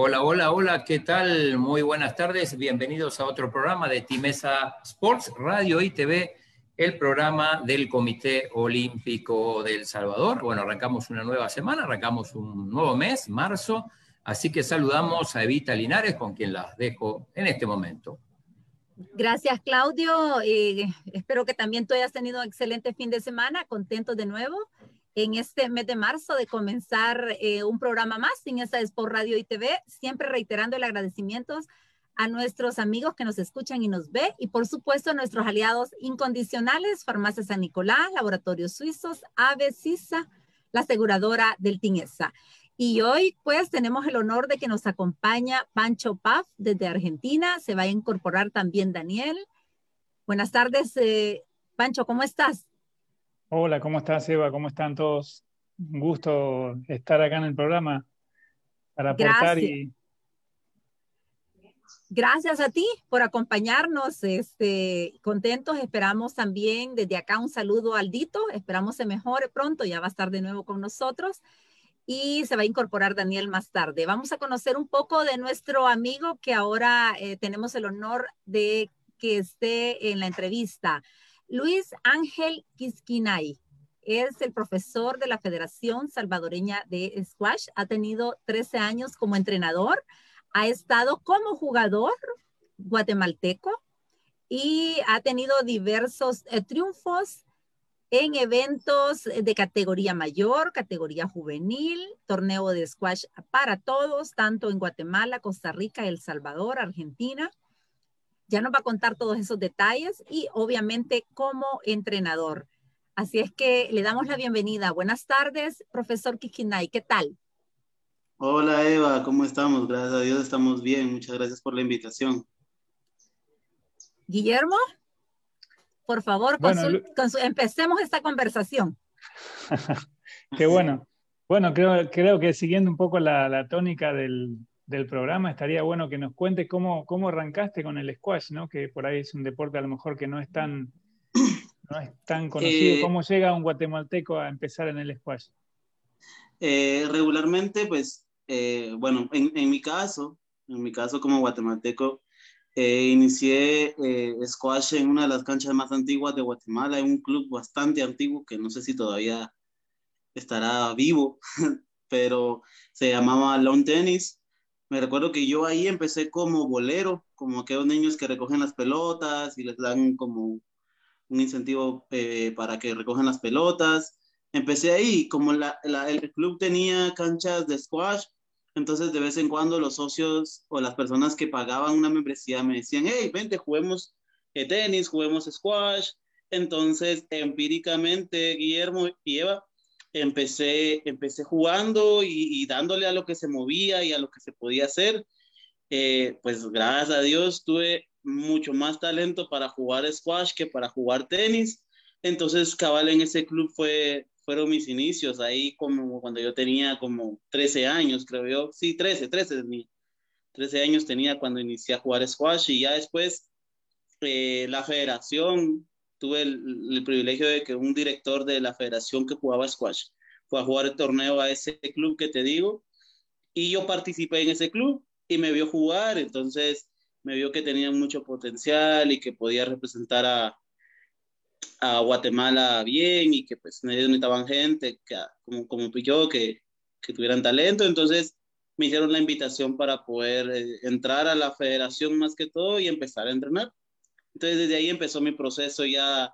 Hola, hola, hola, ¿qué tal? Muy buenas tardes, bienvenidos a otro programa de Timesa Sports, Radio y TV, el programa del Comité Olímpico del Salvador. Bueno, arrancamos una nueva semana, arrancamos un nuevo mes, marzo, así que saludamos a Evita Linares, con quien las dejo en este momento. Gracias, Claudio. Eh, espero que también tú hayas tenido un excelente fin de semana, contento de nuevo en este mes de marzo de comenzar eh, un programa más en esta Sport Radio y TV, siempre reiterando el agradecimiento a nuestros amigos que nos escuchan y nos ve y por supuesto a nuestros aliados incondicionales, Farmacia San Nicolás, Laboratorios Suizos, Ave Sisa, la aseguradora del TINESA. Y hoy pues tenemos el honor de que nos acompaña Pancho Paf desde Argentina, se va a incorporar también Daniel. Buenas tardes, eh, Pancho, ¿cómo estás? Hola, ¿cómo estás, Eva? ¿Cómo están todos? Un gusto estar acá en el programa para aportar Gracias. y. Gracias a ti por acompañarnos. Este, contentos. Esperamos también desde acá un saludo al Dito. Esperamos se mejore pronto. Ya va a estar de nuevo con nosotros. Y se va a incorporar Daniel más tarde. Vamos a conocer un poco de nuestro amigo que ahora eh, tenemos el honor de que esté en la entrevista. Luis Ángel Quisquinay es el profesor de la Federación Salvadoreña de Squash. Ha tenido 13 años como entrenador. Ha estado como jugador guatemalteco y ha tenido diversos eh, triunfos en eventos de categoría mayor, categoría juvenil, torneo de squash para todos, tanto en Guatemala, Costa Rica, El Salvador, Argentina. Ya nos va a contar todos esos detalles y obviamente como entrenador. Así es que le damos la bienvenida. Buenas tardes, profesor Kikinay. ¿Qué tal? Hola Eva, ¿cómo estamos? Gracias a Dios estamos bien. Muchas gracias por la invitación. Guillermo, por favor, empecemos esta conversación. Qué bueno. Bueno, creo, creo que siguiendo un poco la tónica del, del programa, estaría bueno que nos cuentes cómo, cómo arrancaste con el squash, ¿no? que por ahí es un deporte a lo mejor que no es tan, no es tan conocido. Eh, ¿Cómo llega un guatemalteco a empezar en el squash? Eh, regularmente, pues, eh, bueno, en, en, mi caso, en mi caso como guatemalteco, inicié squash en una de las canchas más antiguas de Guatemala, en un club bastante antiguo que no sé si todavía estará vivo, pero se llamaba Lawn Tennis me recuerdo que yo ahí empecé como bolero, como aquellos niños que recogen las pelotas y les dan como un incentivo eh, para que recojan las pelotas. Empecé ahí, como la, el club tenía canchas de squash, entonces de vez en cuando los socios o las personas que pagaban una membresía me decían, hey, vente, juguemos eh, tenis, juguemos squash. Entonces, empíricamente, Guillermo y Eva empecé, empecé jugando y, dándole a lo que se movía y a lo que se podía hacer. Eh, pues gracias a Dios tuve mucho más talento para jugar squash que para jugar tenis. Entonces, cabal, en ese club fue, fueron mis inicios, ahí como cuando yo tenía como 13 años, creo yo. Sí, 13, 13 13 años tenía cuando inicié a jugar squash y ya después eh, la federación tuve el, privilegio de que un director de la federación que jugaba squash fue a jugar el torneo a ese club que te digo y yo participé en ese club y me vio jugar, entonces me vio que tenía mucho potencial y que podía representar a, a Guatemala bien y que pues necesitaban gente que, como, como yo que, que tuvieran talento, entonces me hicieron la invitación para poder eh, entrar a la federación más que todo y empezar a entrenar. Entonces desde ahí empezó mi proceso ya,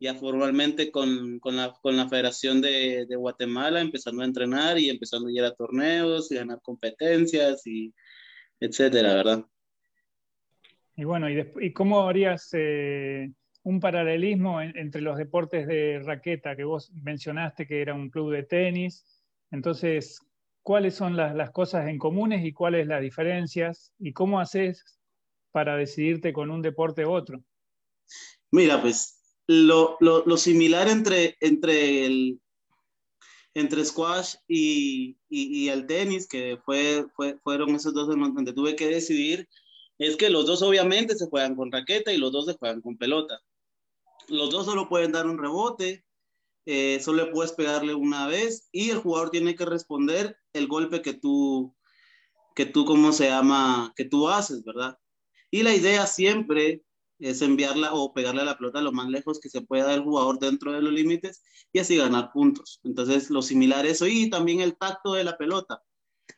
ya formalmente con, con, la, con la Federación de, de, Guatemala, empezando a entrenar y empezando a ir a torneos y ganar competencias y etcétera, ¿verdad? Y bueno, ¿y, y cómo harías eh, un paralelismo entre los deportes de raqueta que vos mencionaste que era un club de tenis? Entonces, ¿cuáles son las, las cosas en comunes y cuáles las diferencias? ¿Y cómo haces para decidirte con un deporte u otro? Mira, pues lo, lo, similar entre, entre, el, entre squash y, y, y, el tenis, que fue, fue, fueron esos dos donde tuve que decidir, es que los dos obviamente se juegan con raqueta y los dos se juegan con pelota. Los dos solo pueden dar un rebote, eh, solo puedes pegarle una vez y el jugador tiene que responder el golpe que tú, que tú, ¿cómo se llama? Que tú haces, ¿verdad? Y la idea siempre es enviarla o pegarle la pelota lo más lejos que se pueda del jugador dentro de los límites y así ganar puntos. Entonces, lo similar es eso y también el tacto de la pelota.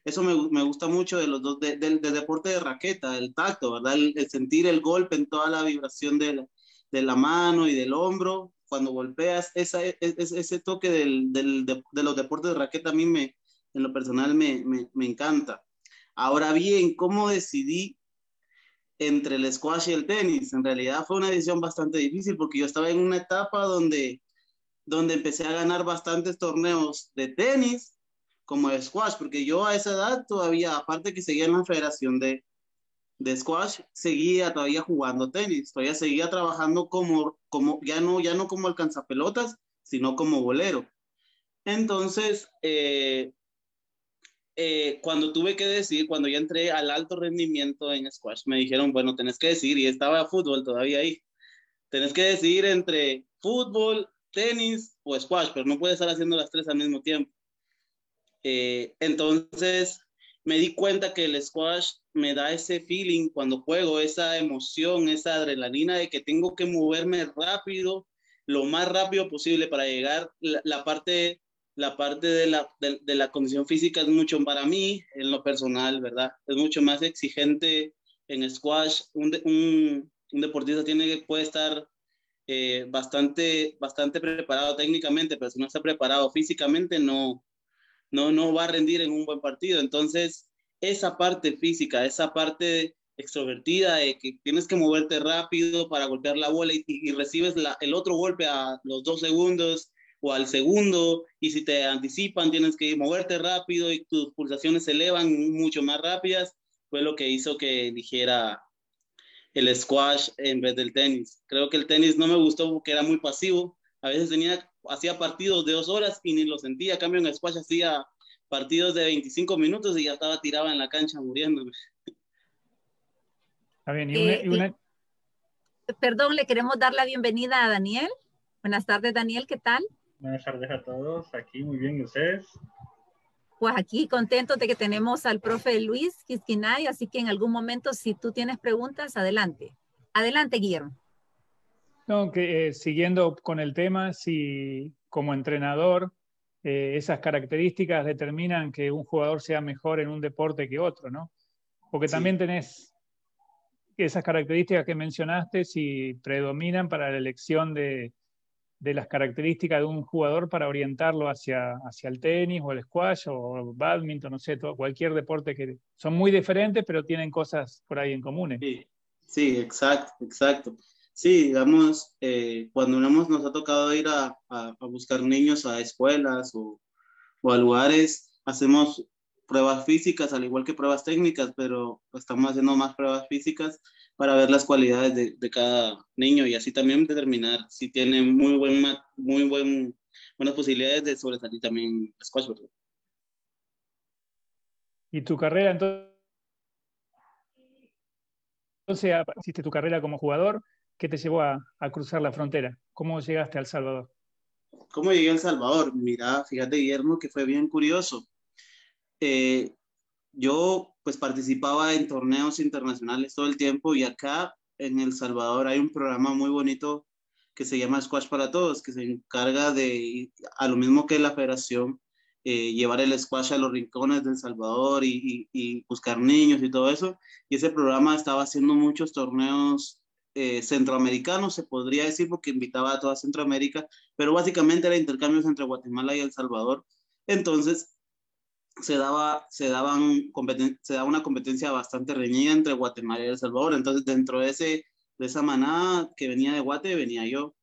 Eso me, me gusta mucho de los dos, del deporte de raqueta, el tacto, ¿verdad? El, sentir el golpe en toda la vibración de la, de la mano y del hombro. Cuando golpeas, esa, ese, ese toque del, del, de, de, los deportes de raqueta a mí me, en lo personal me, me encanta. Ahora bien, ¿cómo decidí entre el squash y el tenis. En realidad fue una decisión bastante difícil porque yo estaba en una etapa donde, donde empecé a ganar bastantes torneos de tenis como de squash, porque yo a esa edad todavía, aparte que seguía en la federación de, de squash, seguía todavía jugando tenis, todavía seguía trabajando como, como ya, no, ya no como alcanzapelotas, sino como bolero. Entonces, eh, eh, cuando tuve que decir, cuando ya entré al alto rendimiento en squash, me dijeron, bueno, tenés que decir, y estaba fútbol todavía ahí, tenés que decidir entre fútbol, tenis o squash, pero no puedes estar haciendo las tres al mismo tiempo. Eh, entonces me di cuenta que el squash me da ese feeling cuando juego, esa emoción, esa adrenalina de que tengo que moverme rápido, lo más rápido posible para llegar la, la parte la parte de la, de, la condición física es mucho para mí, en lo personal, ¿verdad? Es mucho más exigente en squash. Un, un, deportista tiene que, puede estar eh, bastante, bastante preparado técnicamente, pero si no está preparado físicamente, no, no, no va a rendir en un buen partido. Entonces, esa parte física, esa parte extrovertida que tienes que moverte rápido para golpear la bola y, y recibes la, el otro golpe a los dos segundos o al segundo, y si te anticipan tienes que moverte rápido y tus pulsaciones se elevan mucho más rápidas, fue lo que hizo que eligiera el squash en vez del tenis. Creo que el tenis no me gustó porque era muy pasivo, a veces tenía, hacía partidos de dos horas y ni lo sentía, a cambio en el squash hacía partidos de 25 minutos y ya estaba tirado en la cancha muriéndome. Está bien, y una, y una... Eh, perdón, le queremos dar la bienvenida a Daniel. Buenas tardes, Daniel, ¿qué tal? Buenas tardes a todos, aquí muy bien, ¿y ustedes? Pues aquí contentos de que tenemos al profe Luis Quisquinay, así que en algún momento si tú tienes preguntas, adelante. Adelante, Guillermo. No, que eh, siguiendo con el tema, si como entrenador eh, esas características determinan que un jugador sea mejor en un deporte que otro, ¿no? Porque sí. también tenés esas características que mencionaste, si predominan para la elección de, de las características de un jugador para orientarlo hacia, hacia el tenis o el squash o el badminton, no sé, todo, cualquier deporte que son muy diferentes, pero tienen cosas por ahí en común. Sí, sí, exacto, exacto. Sí, digamos, eh, cuando hemos, nos ha tocado ir a, a, a, buscar niños a escuelas o, o a lugares, hacemos pruebas físicas, al igual que pruebas técnicas, pero estamos haciendo más pruebas físicas para ver las cualidades de, de, cada niño y así también determinar si tiene muy, buen, muy buen, buenas posibilidades de sobresalir también squash. ¿verdad? ¿Y tu carrera entonces? Entonces, hiciste tu carrera como jugador, ¿qué te llevó a, a, cruzar la frontera? ¿Cómo llegaste a El Salvador? ¿Cómo llegué a El Salvador? Mira, fíjate, Guillermo, que fue bien curioso. Eh, yo pues participaba en torneos internacionales todo el tiempo y acá en El Salvador hay un programa muy bonito que se llama Squash para Todos, que se encarga de, a lo mismo que la federación, eh, llevar el squash a los rincones de El Salvador y, buscar niños y todo eso. Y ese programa estaba haciendo muchos torneos eh, centroamericanos, se podría decir, porque invitaba a toda Centroamérica, pero básicamente era intercambios entre Guatemala y El Salvador. Entonces, se daba, se, daban se daba una competencia bastante reñida entre Guatemala y El Salvador. Entonces, dentro de, ese, de esa manada que venía de Guate, venía yo.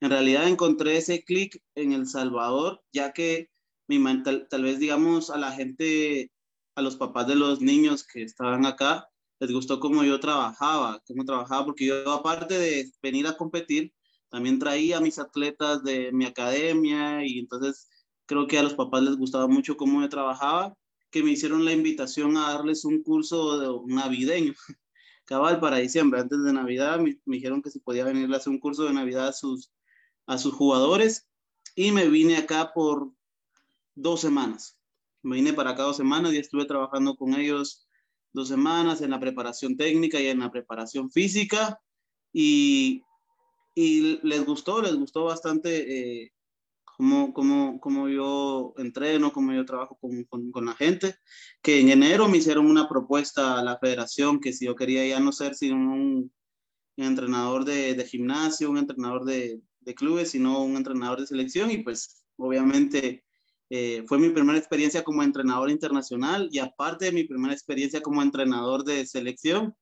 En realidad encontré ese clic en El Salvador, ya que mi, tal, tal vez, digamos, a la gente, a los papás de los niños que estaban acá, les gustó cómo yo trabajaba, cómo trabajaba, porque yo, aparte de venir a competir, también traía a mis atletas de mi academia y entonces creo que a los papás les gustaba mucho cómo yo trabajaba, que me hicieron la invitación a darles un curso navideño, cabal para diciembre, antes de Navidad, me, dijeron que si podía venir a hacer un curso de Navidad a sus, a sus jugadores y me vine acá por dos semanas. Me vine para acá dos semanas y estuve trabajando con ellos dos semanas en la preparación técnica y en la preparación física y, y les gustó, les gustó bastante eh, cómo, cómo, cómo, yo entreno, cómo yo trabajo con, con, con, la gente, que en enero me hicieron una propuesta a la federación que si yo quería ya no ser sino un, entrenador de, de, gimnasio, un entrenador de, de, clubes, sino un entrenador de selección y pues obviamente eh, fue mi primera experiencia como entrenador internacional y aparte de mi primera experiencia como entrenador de selección,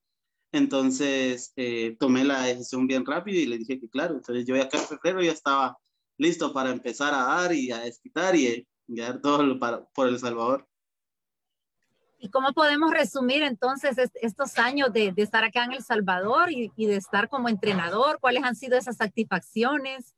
entonces eh, tomé la decisión bien rápido y le dije que claro, entonces yo ya acá en febrero ya estaba listo para empezar a dar y a desquitar y, y a dar todo para, por El Salvador. ¿Y cómo podemos resumir entonces estos años de, de estar acá en El Salvador y, y, de estar como entrenador? ¿Cuáles han sido esas satisfacciones?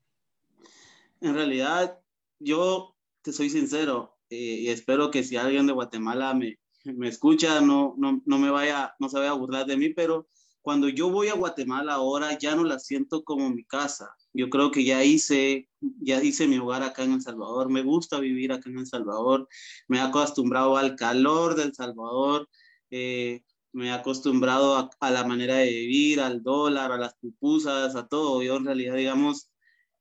En realidad, yo te soy sincero eh, y espero que si alguien de Guatemala me, me escucha, no, no, no, me vaya, no se vaya a burlar de mí, pero cuando yo voy a Guatemala ahora ya no la siento como mi casa. Yo creo que ya hice, ya hice mi hogar acá en El Salvador. Me gusta vivir acá en El Salvador. Me he acostumbrado al calor del Salvador. Eh, me he acostumbrado a, a, la manera de vivir, al dólar, a las pupusas, a todo. Yo en realidad, digamos,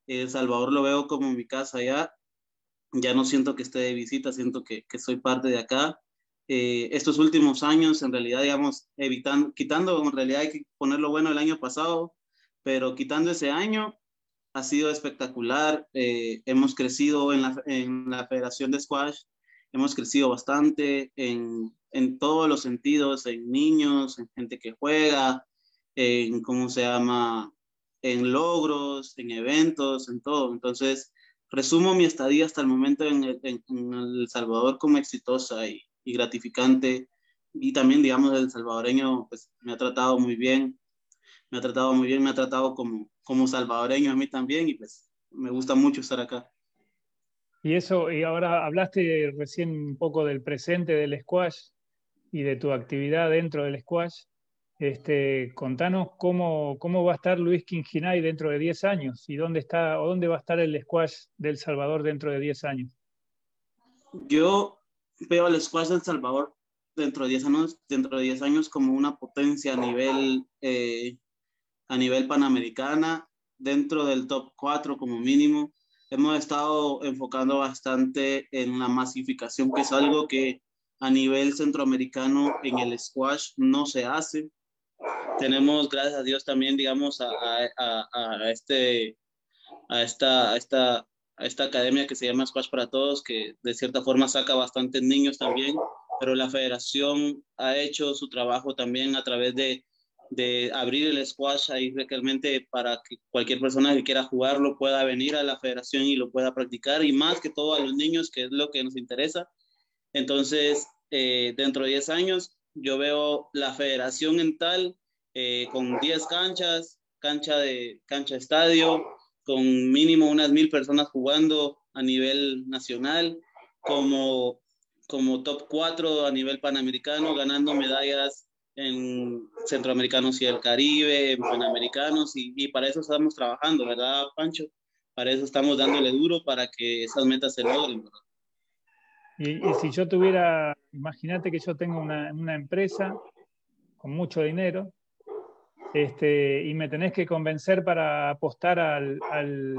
El Salvador lo veo como mi casa ya. Ya no siento que esté de visita, siento que, que soy parte de acá eh, estos últimos años, en realidad, digamos, evitando, quitando, en realidad hay que poner lo bueno del año pasado, pero quitando ese año, ha sido espectacular. Eh, hemos crecido en la, en la, Federación de Squash, hemos crecido bastante en, en, todos los sentidos, en niños, en gente que juega, en cómo se llama, en logros, en eventos, en todo. Entonces, resumo mi estadía hasta el momento en El, en, el Salvador como exitosa y, y gratificante. Y también, digamos, el salvadoreño pues, me ha tratado muy bien, me ha tratado muy bien, me ha tratado como, como salvadoreño a mí también y pues me gusta mucho estar acá. Y eso, y ahora hablaste recién un poco del presente del squash y de tu actividad dentro del squash. Este, contanos cómo, cómo va a estar Luis Quinginay dentro de 10 años y dónde está o dónde va a estar el squash del Salvador dentro de 10 años. Yo veo al squash del Salvador dentro de 10 años, dentro de 10 años como una potencia a nivel, eh, a nivel panamericana, dentro del top 4 como mínimo. Hemos estado enfocando bastante en la masificación, que es algo que a nivel centroamericano en el squash no se hace. Tenemos, gracias a Dios, también, digamos, a, a, a este, a esta, a esta a esta academia que se llama Squash para Todos, que de cierta forma saca bastantes niños también, pero la federación ha hecho su trabajo también a través de, de abrir el squash ahí realmente para que cualquier persona que quiera jugarlo pueda venir a la federación y lo pueda practicar, y más que todo a los niños, que es lo que nos interesa. Entonces, eh, dentro de 10 años, yo veo la federación en tal, eh, con 10 canchas, cancha de cancha estadio, con mínimo unas mil personas jugando a nivel nacional, como, como top 4 a nivel panamericano, ganando medallas en centroamericanos y el Caribe, en panamericanos, y, y, para eso estamos trabajando, ¿verdad, Pancho? Para eso estamos dándole duro para que esas metas se logren, ¿verdad? Y, y si yo tuviera, imagínate que yo tengo una, una empresa con mucho dinero, este, y me tenés que convencer para apostar al, al,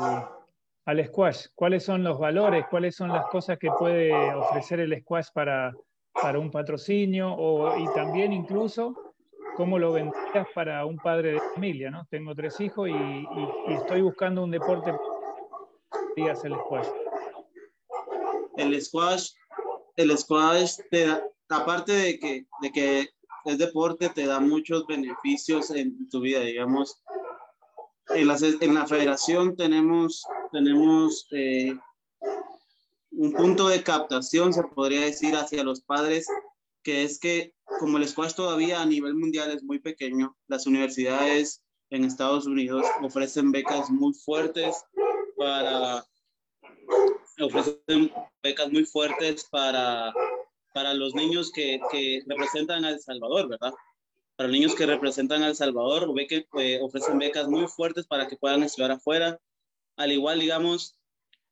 al, squash. ¿Cuáles son los valores? ¿Cuáles son las cosas que puede ofrecer el squash para, para un patrocinio? O, y también incluso cómo lo vendrías para un padre de familia, ¿no? Tengo tres hijos y, estoy buscando un deporte el squash. El squash, el squash te da, aparte de que, de que es deporte, te da muchos beneficios en tu vida, digamos. En la, en la federación tenemos, tenemos eh, un punto de captación, se podría decir, hacia los padres, que es que como el squash todavía a nivel mundial es muy pequeño, las universidades en Estados Unidos ofrecen becas muy fuertes para ofrecen becas muy fuertes para para los niños que, que representan a El Salvador, ¿verdad? Para niños que representan a El Salvador, ve que eh, ofrecen becas muy fuertes para que puedan estudiar afuera. Al igual, digamos,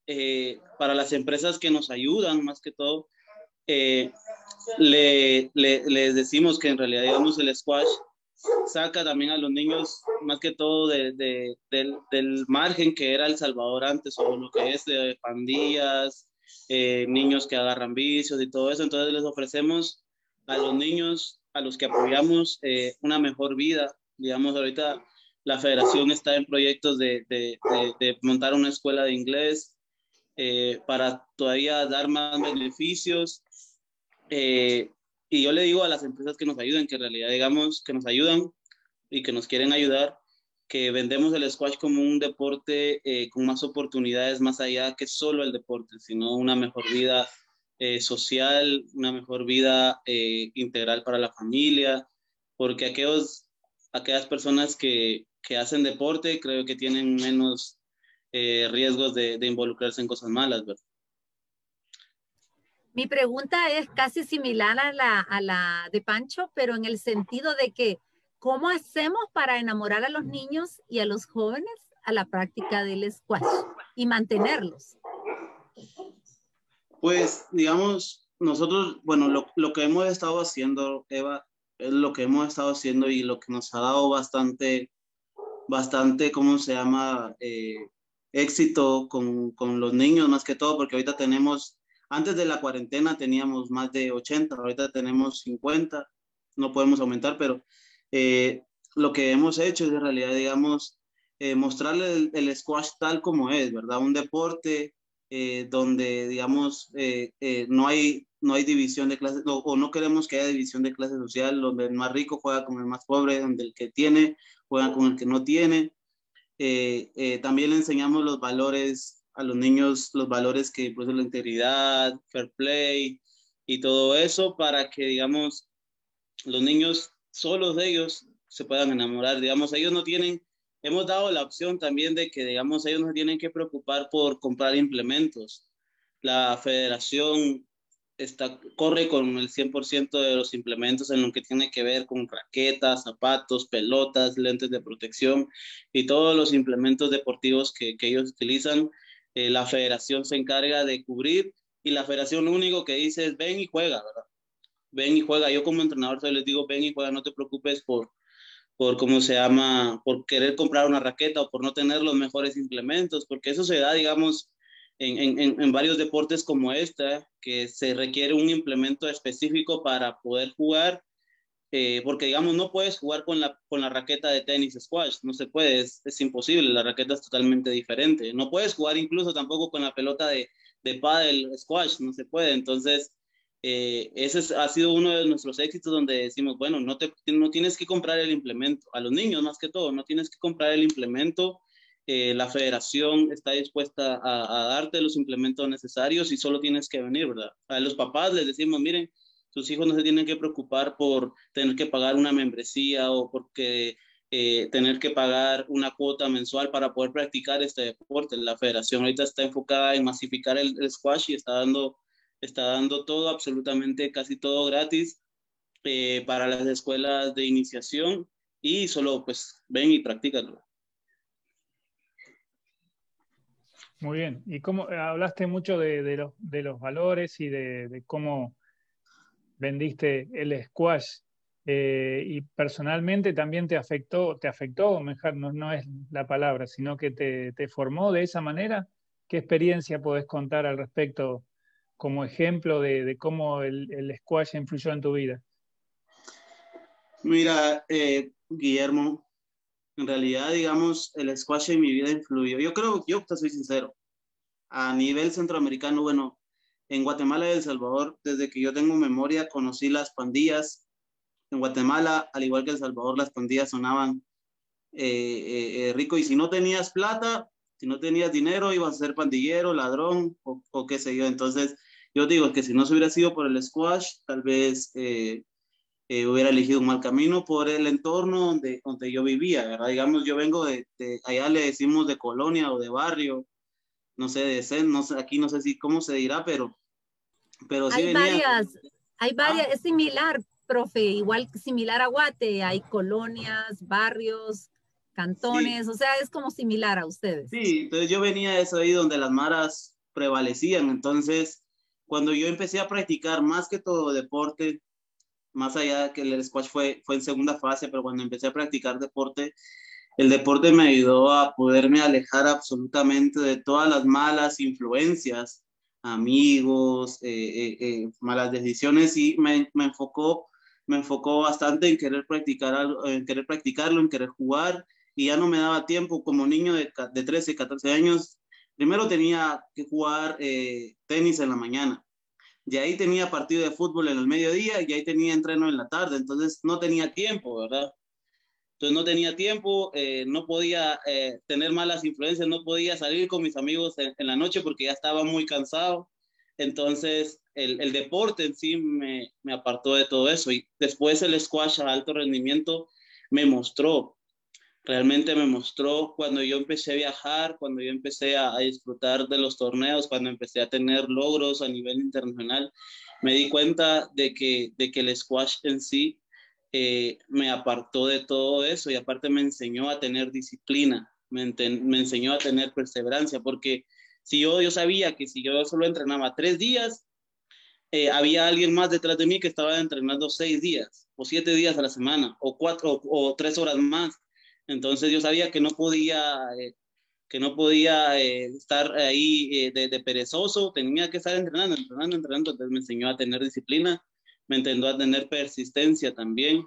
eh, para las empresas que nos ayudan, más que todo, eh, le, les decimos que en realidad, digamos, el squash saca también a los niños, más que todo de, del, del, margen que era El Salvador antes, o lo que es de pandillas, eh, niños que agarran vicios y todo eso. Entonces les ofrecemos a los niños, a los que apoyamos, eh, una mejor vida. Digamos, ahorita la federación está en proyectos de, de, de montar una escuela de inglés eh, para todavía dar más beneficios. Eh, y yo le digo a las empresas que nos ayuden, que en realidad digamos que nos ayudan y que nos quieren ayudar, que vendemos el squash como un deporte eh, con más oportunidades más allá que solo el deporte, sino una mejor vida social, una mejor vida integral para la familia, porque aquellos, aquellas personas que, que hacen deporte creo que tienen menos riesgos de, de involucrarse en cosas malas, ¿verdad? Mi pregunta es casi similar a la, a la de Pancho, pero en el sentido de que, ¿cómo hacemos para enamorar a los niños y a los jóvenes a la práctica del squash y mantenerlos? Pues, digamos, nosotros, bueno, lo, lo que hemos estado haciendo, Eva, es lo que hemos estado haciendo y lo que nos ha dado bastante, bastante, ¿cómo se llama? Eh, éxito con, con, los niños más que todo, porque ahorita tenemos antes de la cuarentena teníamos más de 80, ahorita tenemos 50, no podemos aumentar, pero eh, lo que hemos hecho es en realidad, digamos, eh, mostrarle el, squash tal como es, ¿verdad? Un deporte eh, donde, digamos, no, hay, no hay división de clases, o, no queremos que haya división de clase social, donde el más rico juega con el más pobre, donde el que tiene juega con el que no tiene. También le enseñamos los valores a los niños los valores que pues la integridad, fair play y todo eso para que, digamos, los niños solos de ellos se puedan enamorar. Digamos, ellos no tienen, hemos dado la opción también de que, digamos, ellos no tienen que preocupar por comprar implementos. La federación está, corre con el 100% de los implementos en lo que tiene que ver con raquetas, zapatos, pelotas, lentes de protección y todos los implementos deportivos que, que ellos utilizan eh, la federación se encarga de cubrir y la federación lo único que dice es ven y juega, ¿verdad? Ven y juega. Yo como entrenador les digo ven y juega, no te preocupes por, por cómo se llama, por querer comprar una raqueta o por no tener los mejores implementos, porque eso se da, digamos, en, en, en varios deportes como este, que se requiere un implemento específico para poder jugar eh, porque digamos no puedes jugar con la, con la raqueta de tenis squash, no se puede, es, es, imposible, la raqueta es totalmente diferente. No puedes jugar incluso tampoco con la pelota de, de paddle squash, no se puede. Entonces, eh, ese ha sido uno de nuestros éxitos donde decimos, bueno, no, te, no tienes que comprar el implemento, a los niños más que todo, no tienes que comprar el implemento. Eh, la federación está dispuesta a, darte los implementos necesarios y solo tienes que venir, ¿verdad? A los papás les decimos, miren, sus hijos no se tienen que preocupar por tener que pagar una membresía o porque eh, tener que pagar una cuota mensual para poder practicar este deporte. La federación ahorita está enfocada en masificar el, squash y está dando, está dando todo, absolutamente casi todo gratis eh, para las escuelas de iniciación y solo pues ven y practícalo. Muy bien. Y cómo hablaste mucho de, los, valores y de, cómo vendiste el squash eh, y personalmente también te afectó, te afectó, mejor no, es la palabra, sino que te, formó de esa manera. ¿Qué experiencia podés contar al respecto como ejemplo de, cómo el, el, squash influyó en tu vida? Mira, eh, Guillermo, en realidad, digamos, el squash en mi vida influyó. Yo creo, yo te soy sincero, a nivel centroamericano, bueno, en Guatemala y El Salvador, desde que yo tengo memoria, conocí las pandillas. En Guatemala, al igual que El Salvador, las pandillas sonaban eh, eh, eh, rico. Y si no tenías plata, si no tenías dinero, ibas a ser pandillero, ladrón o, qué sé yo. Entonces, yo digo que si no se hubiera sido por el squash, tal vez eh, eh, hubiera elegido un mal camino por el entorno donde, donde yo vivía, ¿verdad? Digamos, yo vengo de, de, allá le decimos de colonia o de barrio, no sé, de Zen, no sé, aquí no sé si cómo se dirá, pero, pero sí hay venía. varias, hay varias, ah. es similar, profe, igual similar a Guate, hay colonias, barrios, cantones, sí. o sea, es como similar a ustedes. Sí, entonces yo venía de eso ahí donde las maras prevalecían, entonces cuando yo empecé a practicar más que todo deporte, más allá de que el squash fue, fue en segunda fase, pero cuando empecé a practicar deporte, el deporte me ayudó a poderme alejar absolutamente de todas las malas influencias, amigos, eh, eh, eh, malas decisiones y me, me, enfocó me enfocó bastante en querer practicar en querer practicarlo, en querer jugar y ya no me daba tiempo como niño de, de 13, 14 años. Primero tenía que jugar tenis en la mañana y ahí tenía partido de fútbol en el mediodía y ahí tenía entreno en la tarde, entonces no tenía tiempo, ¿verdad? Entonces no tenía tiempo, eh, no podía eh, tener malas influencias, no podía salir con mis amigos en, la noche porque ya estaba muy cansado. Entonces el, el deporte en sí me, me, apartó de todo eso y después el squash a alto rendimiento me mostró realmente me mostró cuando yo empecé a viajar, cuando yo empecé a, disfrutar de los torneos, cuando empecé a tener logros a nivel internacional, me di cuenta de que, de que el squash en sí eh, me apartó de todo eso y aparte me enseñó a tener disciplina, me, me, enseñó a tener perseverancia, porque si yo, yo sabía que si yo solo entrenaba tres días, eh, había alguien más detrás de mí que estaba entrenando seis días o siete días a la semana o cuatro o tres horas más entonces yo sabía que no podía, eh, que no podía eh, estar ahí eh, de, perezoso, tenía que estar entrenando, entrenando, entrenando. Entonces me enseñó a tener disciplina, me entendió a tener persistencia también,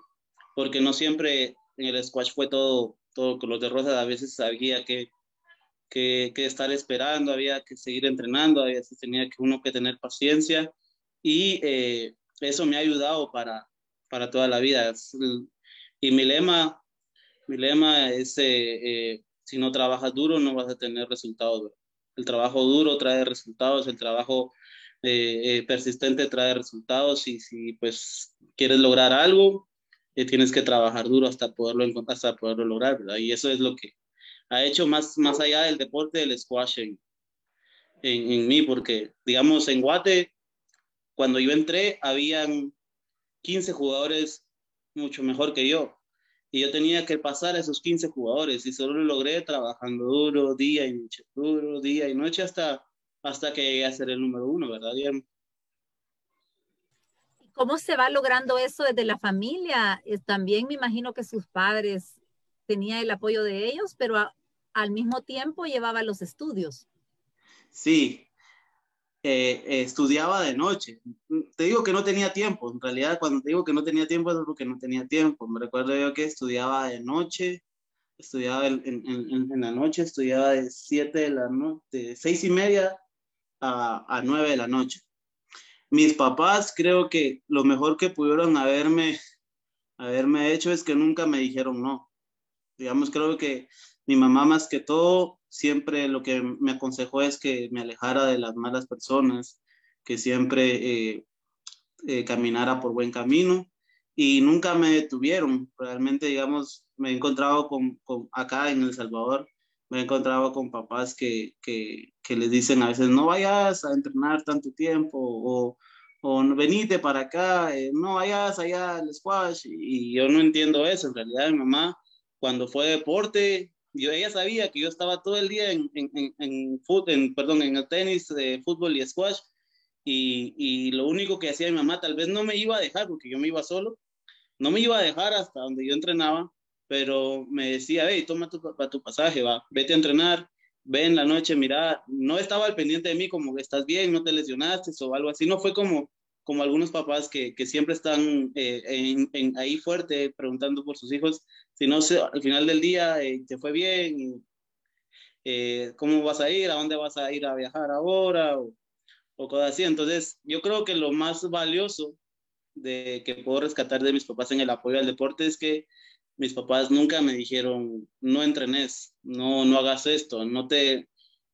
porque no siempre en el squash fue todo, todo color de rosa, a veces había que, que, que estar esperando, había que seguir entrenando, a veces tenía que uno que tener paciencia y eso me ha ayudado para, para toda la vida. Y mi lema mi lema es, eh, eh, si no trabajas duro, no vas a tener resultados. El trabajo duro trae resultados, el trabajo eh, persistente trae resultados y si pues quieres lograr algo, tienes que trabajar duro hasta poderlo, hasta poderlo lograr, ¿verdad? Y eso es lo que ha hecho más, más allá del deporte del squash en, en, en mí, porque digamos en Guate, cuando yo entré, habían 15 jugadores mucho mejor que yo y yo tenía que pasar a esos 15 jugadores y solo lo logré trabajando duro, día y noche, duro, día y noche hasta, hasta que llegué a ser el número uno, ¿verdad? ¿Cómo se va logrando eso desde la familia? También me imagino que sus padres tenían el apoyo de ellos, pero al mismo tiempo llevaba los estudios. Sí, eh, estudiaba de noche. Te digo que no tenía tiempo, en realidad cuando te digo que no tenía tiempo es porque no tenía tiempo. Me recuerdo yo que estudiaba de noche, estudiaba en, en, la noche, estudiaba de 7 de la noche, de 6 y media a 9 de la noche. Mis papás creo que lo mejor que pudieron haberme, haberme hecho es que nunca me dijeron no. Digamos, creo que mi mamá más que todo siempre lo que me aconsejó es que me alejara de las malas personas, que siempre eh, eh, caminara por buen camino y nunca me detuvieron. Realmente, digamos, me he encontrado con, acá en El Salvador, me he encontrado con papás que, que, les dicen a veces, no vayas a entrenar tanto tiempo o, o venite para acá, eh, no vayas allá al squash. Y yo no entiendo eso. En realidad, mi mamá, cuando fue deporte, yo ella sabía que yo estaba todo el día en, en, en, en, perdón, en el tenis, de fútbol y squash, y, y, lo único que hacía mi mamá, tal vez no me iba a dejar, porque yo me iba solo, no me iba a dejar hasta donde yo entrenaba, pero me decía, hey, toma tu, tu pasaje, va, vete a entrenar, ve en la noche, mira, no estaba al pendiente de mí como que estás bien, no te lesionaste o algo así, no fue como, como algunos papás que, que siempre están eh, en, ahí fuerte preguntando por sus hijos, si no, al final del día eh, te fue bien, eh, cómo vas a ir, a dónde vas a ir a viajar ahora, o, o, cosas así. Entonces, yo creo que lo más valioso de que puedo rescatar de mis papás en el apoyo al deporte es que mis papás nunca me dijeron, no entrenes, no, no hagas esto, no te,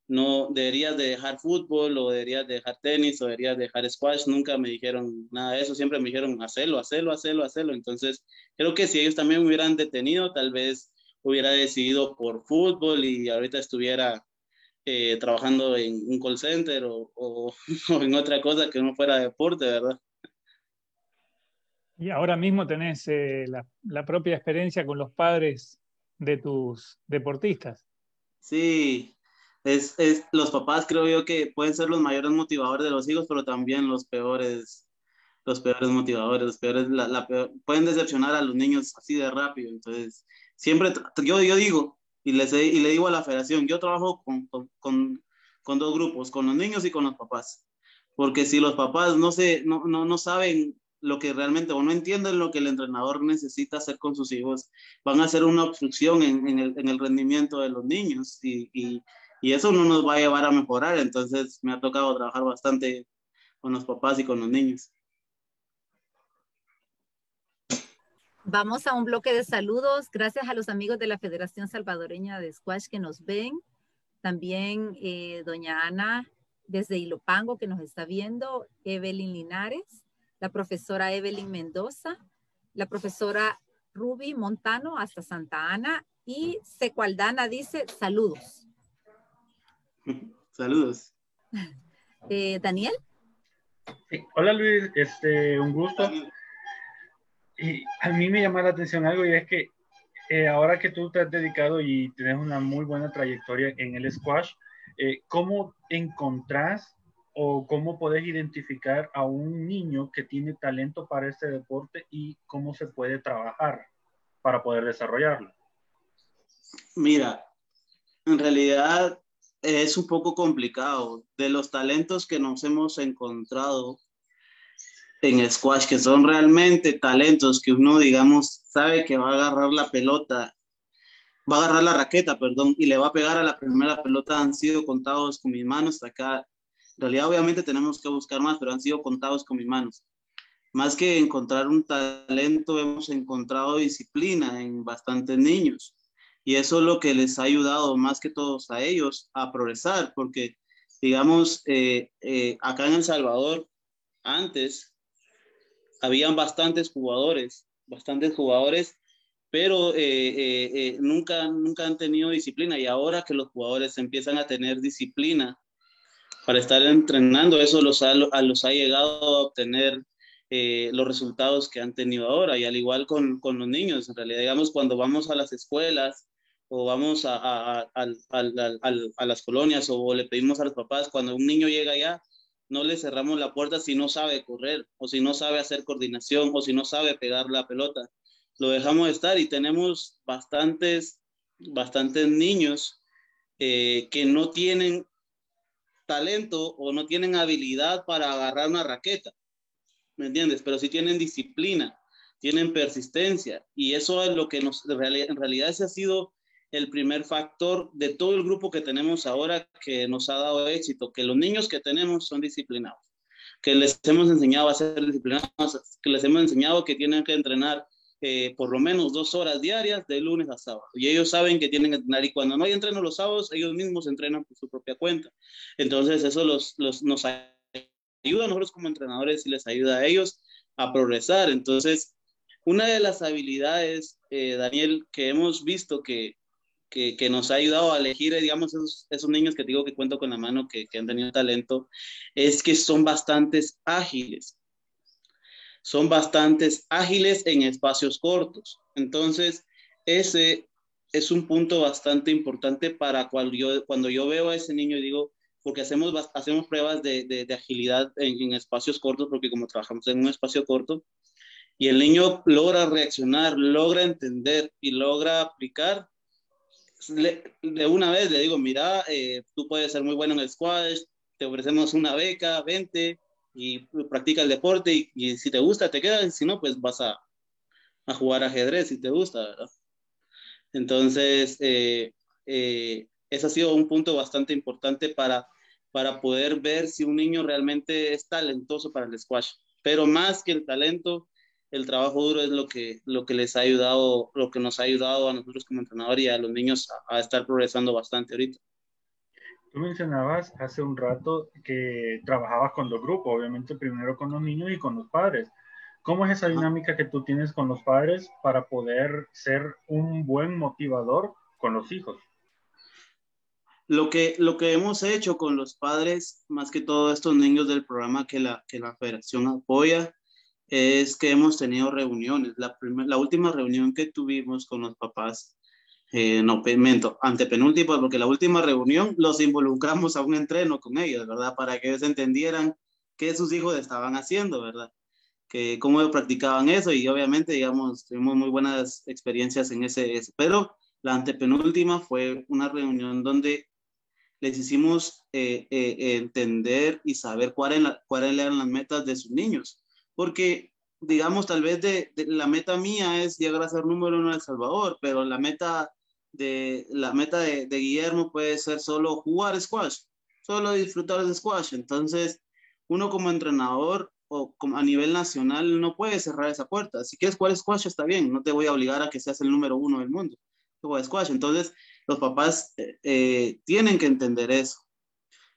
no deberías de dejar fútbol o deberías de dejar tenis o deberías dejar squash, nunca me dijeron nada de eso, siempre me dijeron hacerlo, hacerlo, hacerlo, hacerlo. Entonces, creo que si ellos también me hubieran detenido, tal vez hubiera decidido por fútbol y ahorita estuviera eh, trabajando en un call center o, o, en otra cosa que no fuera deporte, ¿verdad? Y ahora mismo tenés eh, la, la propia experiencia con los padres de tus deportistas. Sí, es, es, los papás creo yo que pueden ser los mayores motivadores de los hijos, pero también los peores, los peores motivadores, los peores, la, la pueden decepcionar a los niños así de rápido. Entonces, siempre, yo, yo digo, y, les, y le digo a la federación, yo trabajo con, con, con, dos grupos, con los niños y con los papás. Porque si los papás no, se, no, no, no saben lo que realmente o no entienden lo que el entrenador necesita hacer con sus hijos, van a hacer una obstrucción en, en, el, en el, rendimiento de los niños y, y, y, eso no nos va a llevar a mejorar. Entonces me ha tocado trabajar bastante con los papás y con los niños. Vamos a un bloque de saludos. Gracias a los amigos de la Federación Salvadoreña de Squash que nos ven. También eh, doña Ana desde Ilopango que nos está viendo. Evelyn Linares la profesora Evelyn Mendoza, la profesora Ruby Montano hasta Santa Ana y Secualdana dice saludos. Saludos. Eh, Daniel. Hola Luis, este, un gusto. Y a mí me llama la atención algo y es que eh, ahora que tú te has dedicado y tienes una muy buena trayectoria en el squash, eh, ¿cómo encontrás o cómo puedes identificar a un niño que tiene talento para este deporte y cómo se puede trabajar para poder desarrollarlo? Mira, en realidad es un poco complicado. De los talentos que nos hemos encontrado en squash, que son realmente talentos que uno, digamos, sabe que va a agarrar la pelota, va a agarrar la raqueta, perdón, y le va a pegar a la primera pelota, han sido contados con mis manos acá en realidad, obviamente tenemos que buscar más, pero han sido contados con mis manos. Más que encontrar un talento, hemos encontrado disciplina en bastantes niños. Y eso es lo que les ha ayudado más que todos a ellos a progresar, porque, digamos, eh, eh, acá en El Salvador, antes, habían bastantes jugadores, bastantes jugadores, pero eh, nunca, nunca han tenido disciplina. Y ahora que los jugadores empiezan a tener disciplina, para estar entrenando, eso los ha, los ha llegado a obtener eh, los resultados que han tenido ahora. Y al igual con, con, los niños, en realidad, digamos, cuando vamos a las escuelas o vamos a, a, a, las colonias o le pedimos a los papás, cuando un niño llega allá, no le cerramos la puerta si no sabe correr o si no sabe hacer coordinación o si no sabe pegar la pelota. Lo dejamos estar y tenemos bastantes, bastantes niños eh, que no tienen talento o no tienen habilidad para agarrar una raqueta, ¿me entiendes? Pero sí tienen disciplina, tienen persistencia y eso es lo que nos, en realidad, ese ha sido el primer factor de todo el grupo que tenemos ahora que nos ha dado éxito, que los niños que tenemos son disciplinados, que les hemos enseñado a ser disciplinados, que les hemos enseñado que tienen que entrenar eh, por lo menos dos horas diarias de lunes a sábado. Y ellos saben que tienen que entrenar y cuando no hay entreno los sábados, ellos mismos entrenan por su propia cuenta. Entonces eso los, los, nos ayuda a nosotros como entrenadores y les ayuda a ellos a progresar. Entonces, una de las habilidades, eh, Daniel, que hemos visto que, que, que, nos ha ayudado a elegir, digamos, esos, esos, niños que digo que cuento con la mano, que, que han tenido talento, es que son bastantes ágiles son bastantes ágiles en espacios cortos. Entonces, ese es un punto bastante importante para cuando yo, cuando yo veo a ese niño y digo, porque hacemos, hacemos pruebas de, de, agilidad en, en, espacios cortos, porque como trabajamos en un espacio corto, y el niño logra reaccionar, logra entender y logra aplicar, de una vez le digo, mira, eh, tú puedes ser muy bueno en el squash, te ofrecemos una beca, vente, y practica el deporte y, si te gusta te quedas, si no, pues vas a, a, jugar ajedrez si te gusta, ¿verdad? Entonces, eh, eh, ese ha sido un punto bastante importante para, para poder ver si un niño realmente es talentoso para el squash. Pero más que el talento, el trabajo duro es lo que, lo que les ha ayudado, lo que nos ha ayudado a nosotros como entrenador y a los niños a, a estar progresando bastante ahorita. Tú mencionabas hace un rato que trabajabas con los grupos, obviamente primero con los niños y con los padres. ¿Cómo es esa dinámica que tú tienes con los padres para poder ser un buen motivador con los hijos? Lo que, lo que hemos hecho con los padres, más que todos estos niños del programa que la, que la federación apoya, es que hemos tenido reuniones. La, la última reunión que tuvimos con los papás eh, no, ante antepenúltima, porque la última reunión los involucramos a un entreno con ellos, ¿verdad? Para que ellos entendieran qué sus hijos estaban haciendo, ¿verdad? Que cómo practicaban eso y obviamente, digamos, tuvimos muy buenas experiencias en ese, pero la antepenúltima fue una reunión donde les hicimos eh, eh, entender y saber cuáles eran las metas de sus niños, porque digamos, tal vez la meta mía es llegar a ser número uno en El Salvador, pero la meta de, la meta de, Guillermo puede ser solo jugar squash, solo disfrutar de squash. Entonces, uno como entrenador o a nivel nacional no puede cerrar esa puerta. Si quieres jugar squash está bien, no te voy a obligar a que seas el número uno del mundo. Jugar squash. Entonces, los papás eh, eh, tienen que entender eso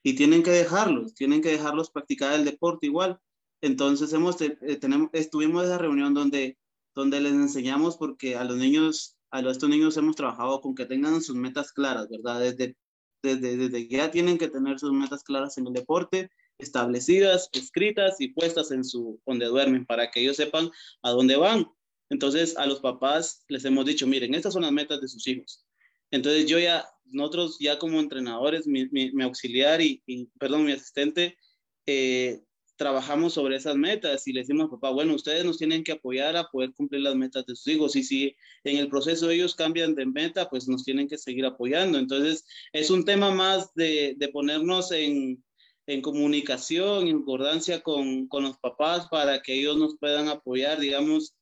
y tienen que dejarlos, tienen que dejarlos practicar el deporte igual. Entonces, hemos, eh, tenemos, estuvimos en esa reunión donde, donde les enseñamos porque a los niños a estos niños hemos trabajado con que tengan sus metas claras, ¿verdad? Desde, desde, desde ya tienen que tener sus metas claras en el deporte, establecidas, escritas y puestas en su, donde duermen, para que ellos sepan a dónde van. Entonces, a los papás les hemos dicho, miren, estas son las metas de sus hijos. Entonces, yo ya, nosotros ya como entrenadores, mi, mi, auxiliar y, y, perdón, mi asistente, eh, trabajamos sobre esas metas y le decimos, papá, bueno, ustedes nos tienen que apoyar a poder cumplir las metas de sus hijos y si en el proceso ellos cambian de meta, pues nos tienen que seguir apoyando. Entonces, es un tema más de, de ponernos en, en, comunicación, en concordancia con, con los papás para que ellos nos puedan apoyar, digamos,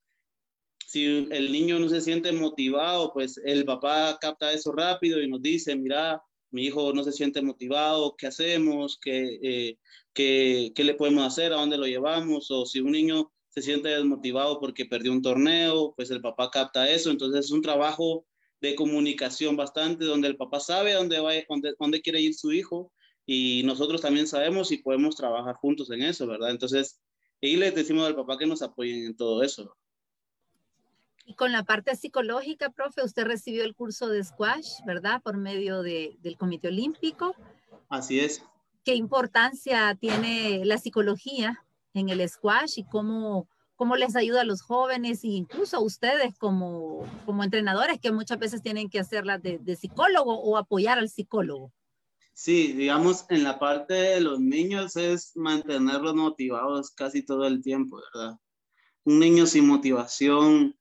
si el niño no se siente motivado, pues el papá capta eso rápido y nos dice, mira, mi hijo no se siente motivado, ¿qué hacemos? ¿Qué, eh, qué, qué le podemos hacer? ¿A dónde lo llevamos? O si un niño se siente desmotivado porque perdió un torneo, pues el papá capta eso. Entonces es un trabajo de comunicación bastante donde el papá sabe a dónde, va, dónde, dónde quiere ir su hijo y nosotros también sabemos y podemos trabajar juntos en eso, ¿verdad? Entonces, y les decimos al papá que nos apoyen en todo eso. Y con la parte psicológica, profe, usted recibió el curso de squash, ¿verdad? Por medio de, del Comité Olímpico. Así es. ¿Qué importancia tiene la psicología en el squash y cómo, cómo les ayuda a los jóvenes e incluso a ustedes como, como entrenadores que muchas veces tienen que hacerla de, de psicólogo o apoyar al psicólogo? Sí, digamos, en la parte de los niños es mantenerlos motivados casi todo el tiempo, ¿verdad? Un niño sin motivación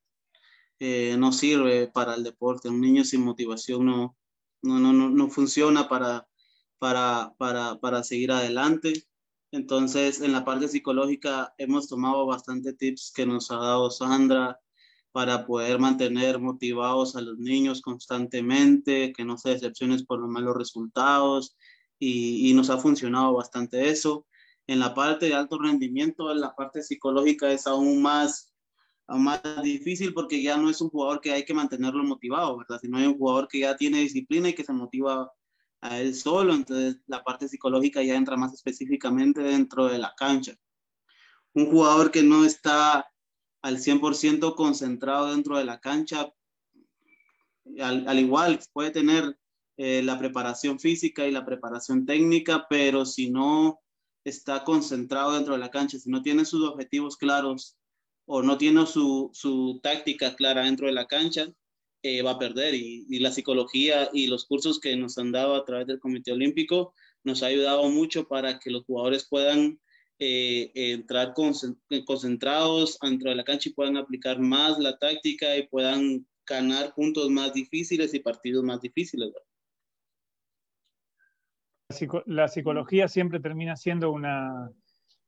eh, no sirve para el deporte. Un niño sin motivación no, no, no, no funciona para, para, para, para seguir adelante. Entonces, en la parte psicológica hemos tomado bastante tips que nos ha dado Sandra para poder mantener motivados a los niños constantemente, que no se decepciones por los malos resultados y, y, nos ha funcionado bastante eso. En la parte de alto rendimiento, en la parte psicológica es aún más más difícil porque ya no es un jugador que hay que mantenerlo motivado, ¿verdad? Sino hay un jugador que ya tiene disciplina y que se motiva a él solo, entonces la parte psicológica ya entra más específicamente dentro de la cancha. Un jugador que no está al 100% concentrado dentro de la cancha, al, igual puede tener eh, la preparación física y la preparación técnica, pero si no está concentrado dentro de la cancha, si no tiene sus objetivos claros o no tiene su, su táctica clara dentro de la cancha, eh, va a perder. Y, y, la psicología y los cursos que nos han dado a través del Comité Olímpico nos ha ayudado mucho para que los jugadores puedan eh, entrar concentrados dentro de la cancha y puedan aplicar más la táctica y puedan ganar puntos más difíciles y partidos más difíciles. La psicología siempre termina siendo una,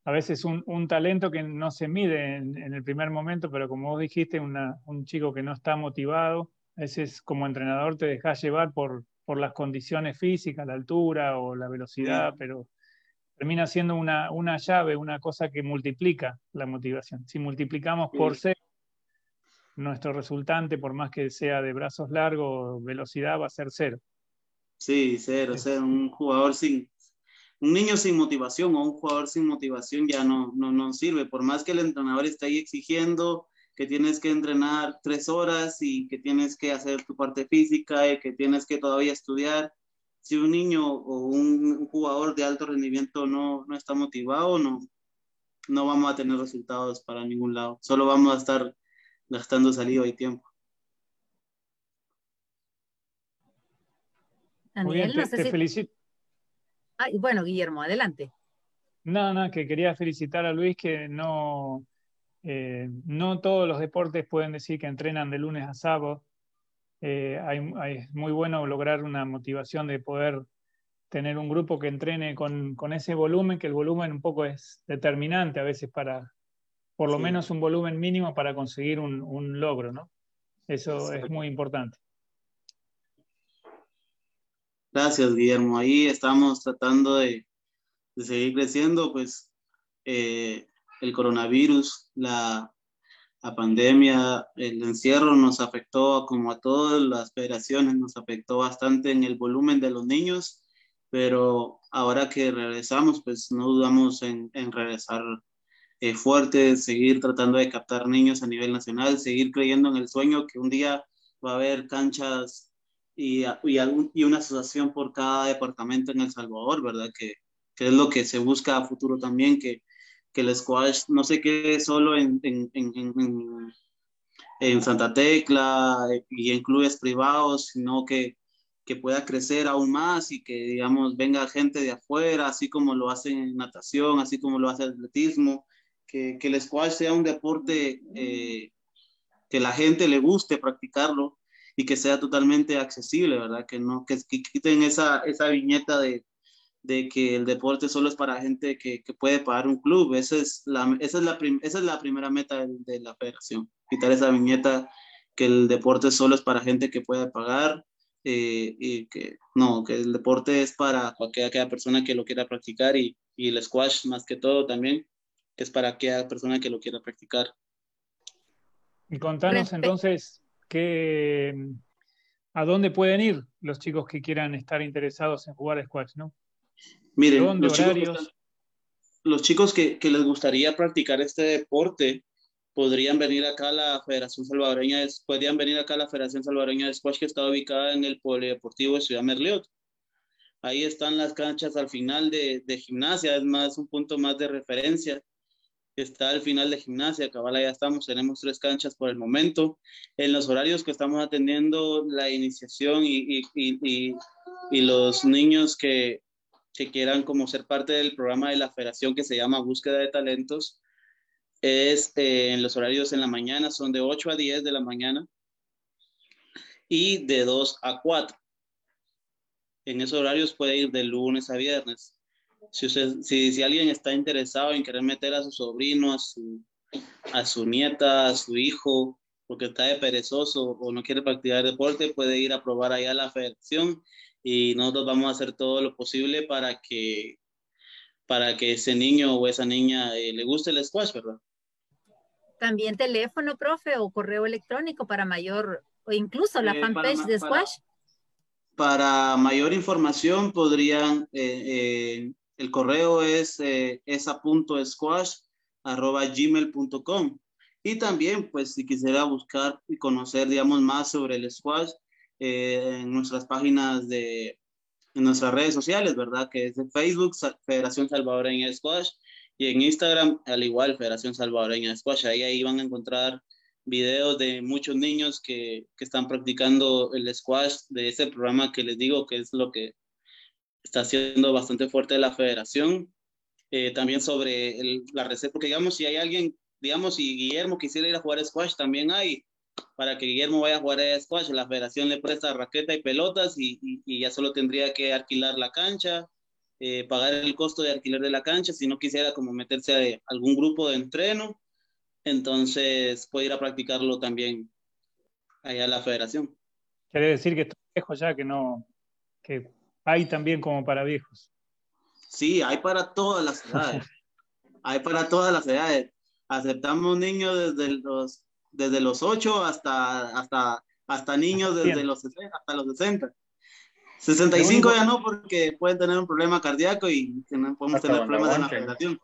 a veces un, un, talento que no se mide en, en, el primer momento, pero como vos dijiste, una, un chico que no está motivado, a veces como entrenador te dejas llevar por, por las condiciones físicas, la altura o la velocidad, sí. pero termina siendo una, una, llave, una cosa que multiplica la motivación. Si multiplicamos sí. por cero, nuestro resultante, por más que sea de brazos largos, velocidad, va a ser cero. Sí, cero, cero. Un jugador sin, un niño sin motivación o un jugador sin motivación ya no, no, no sirve. Por más que el entrenador esté ahí exigiendo que tienes que entrenar tres horas y que tienes que hacer tu parte física y que tienes que todavía estudiar, si un niño o un, jugador de alto rendimiento no, no está motivado, no, no vamos a tener resultados para ningún lado. Solo vamos a estar gastando saliva y tiempo. Bien, te, felicito. bueno, Guillermo, adelante. No, no, que quería felicitar a Luis que no, eh, no todos los deportes pueden decir que entrenan de lunes a sábado. Eh, es muy bueno lograr una motivación de poder tener un grupo que entrene con, ese volumen, que el volumen un poco es determinante a veces para, por lo menos un volumen mínimo para conseguir un, logro, ¿no? Eso es muy importante. Gracias, Guillermo. Ahí estamos tratando de, seguir creciendo, pues eh, el coronavirus, la, la pandemia, el encierro nos afectó como a todas las federaciones, nos afectó bastante en el volumen de los niños, pero ahora que regresamos, pues no dudamos en, en regresar eh, fuerte, seguir tratando de captar niños a nivel nacional, seguir creyendo en el sueño que un día va a haber canchas y, y, y una asociación por cada departamento en El Salvador, ¿verdad? Que, que es lo que se busca a futuro también, que que el squash no se quede solo en, en, en, en Santa Tecla y en clubes privados, sino que, que, pueda crecer aún más y que, digamos, venga gente de afuera, así como lo hace en natación, así como lo hace el atletismo, que, que el squash sea un deporte eh, que la gente le guste practicarlo y que sea totalmente accesible, ¿verdad? Que no que, que quiten esa, esa viñeta de, de que el deporte solo es para gente que, que puede pagar un club. Esa es la, esa es la, esa es la primera meta de, la federación, quitar esa viñeta que el deporte solo es para gente que puede pagar eh, y que no, que el deporte es para cualquier aquella persona que lo quiera practicar y, y el squash más que todo también es para aquella persona que lo quiera practicar. Y contanos entonces que, a dónde pueden ir los chicos que quieran estar interesados en jugar squash, ¿no? Miren, los chicos, que, les gustaría practicar este deporte podrían venir acá a la Federación Salvadoreña, podrían venir acá a la Federación Salvadoreña de Squash que está ubicada en el Polideportivo de Ciudad Merliot. Ahí están las canchas al final de, gimnasia, es más un punto más de referencia. Está al final de gimnasia, cabala ya estamos, tenemos tres canchas por el momento. En los horarios que estamos atendiendo la iniciación y, y los niños que, que quieran como ser parte del programa de la federación que se llama Búsqueda de Talentos, es eh, en los horarios en la mañana, son de 8 a 10 de la mañana y de 2 a 4. En esos horarios puede ir de lunes a viernes. Si, si, si alguien está interesado en querer meter a su sobrino, a su, a su nieta, a su hijo, porque está de perezoso o no quiere practicar deporte, puede ir a probar allá a la federación y nosotros vamos a hacer todo lo posible para que, para que ese niño o esa niña eh, le guste el squash, ¿verdad? También teléfono, profe, o correo electrónico para mayor, o incluso la eh, fanpage de squash. Para, mayor información podrían, eh, el correo es esa.squash.gmail.com y también, pues, si quisiera buscar y conocer, digamos, más sobre el squash, eh, en nuestras páginas de, en nuestras redes sociales, ¿verdad? Que es en Facebook, Federación Salvadoreña de Squash, y en Instagram, al igual, Federación Salvadoreña de Squash. Ahí, ahí van a encontrar videos de muchos niños que, que están practicando el squash de ese programa que les digo que es lo que está haciendo bastante fuerte la federación. Eh, también sobre el, la receta, porque digamos, si hay alguien, digamos, si Guillermo quisiera ir a jugar squash, también hay para que Guillermo vaya a jugar a squash. La federación le presta raqueta y pelotas y, y, ya solo tendría que alquilar la cancha, eh, pagar el costo de alquiler de la cancha. Si no quisiera como meterse a algún grupo de entreno, entonces puede ir a practicarlo también allá a la federación. Quiere decir que estoy viejo ya, que no, que hay también como para viejos. Sí, hay para todas las edades. hay para todas las edades. Aceptamos niños desde los desde los 8 hasta, hasta, hasta niños desde los 60 hasta los 60. 65 ya no, porque pueden tener un problema cardíaco y podemos tener problemas en la federación.